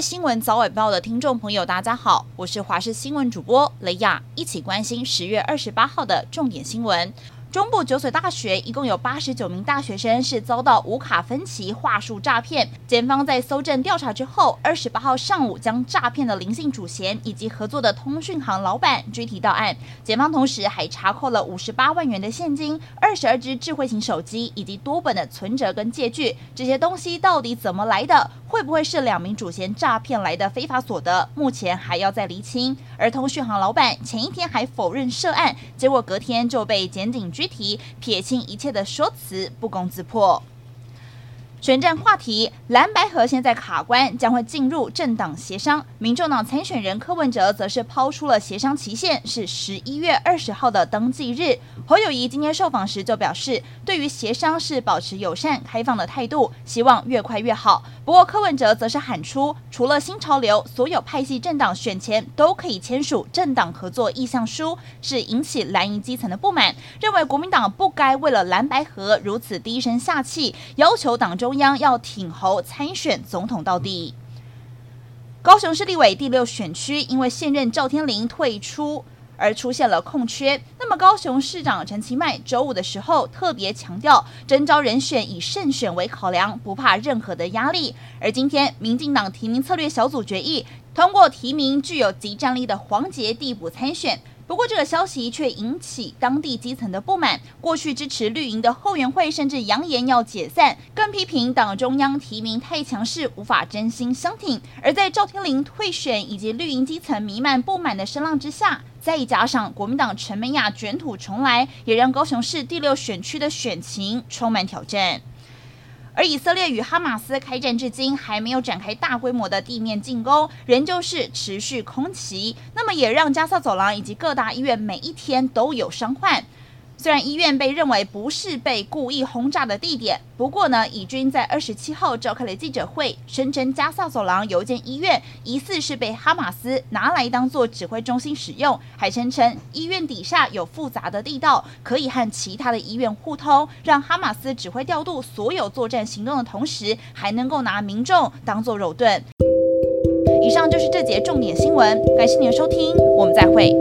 新闻早晚报的听众朋友，大家好，我是华视新闻主播雷亚，一起关心十月二十八号的重点新闻。中部九所大学一共有八十九名大学生是遭到无卡分期话术诈骗。检方在搜证调查之后，二十八号上午将诈骗的林姓主嫌以及合作的通讯行老板追提到案。检方同时还查扣了五十八万元的现金、二十二支智慧型手机以及多本的存折跟借据。这些东西到底怎么来的？会不会是两名主嫌诈骗来的非法所得？目前还要再厘清。而通讯行老板前一天还否认涉案，结果隔天就被检警具体，撇清一切的说辞，不攻自破。选战话题，蓝白合现在卡关，将会进入政党协商。民众党参选人柯文哲则是抛出了协商期限是十一月二十号的登记日。侯友谊今天受访时就表示，对于协商是保持友善开放的态度，希望越快越好。不过柯文哲则是喊出，除了新潮流，所有派系政党选前都可以签署政党合作意向书，是引起蓝营基层的不满，认为国民党不该为了蓝白合如此低声下气，要求党中。中央要挺侯参选总统到底。高雄市立委第六选区因为现任赵天麟退出而出现了空缺，那么高雄市长陈其迈周五的时候特别强调，征召人选以胜选为考量，不怕任何的压力。而今天民进党提名策略小组决议通过提名具有即战力的黄杰递补参选。不过，这个消息却引起当地基层的不满。过去支持绿营的后援会甚至扬言要解散，更批评党中央提名太强势，无法真心相挺。而在赵天麟退选以及绿营基层弥漫不满的声浪之下，再加上国民党陈美雅卷土重来，也让高雄市第六选区的选情充满挑战。而以色列与哈马斯开战至今，还没有展开大规模的地面进攻，仍旧是持续空袭。那么也让加萨走廊以及各大医院每一天都有伤患。虽然医院被认为不是被故意轰炸的地点，不过呢，以军在二十七号召开了记者会，声称加萨走廊有一间医院疑似是被哈马斯拿来当做指挥中心使用，还声称医院底下有复杂的地道，可以和其他的医院互通，让哈马斯指挥调度所有作战行动的同时，还能够拿民众当做肉盾。以上就是这节重点新闻，感谢您的收听，我们再会。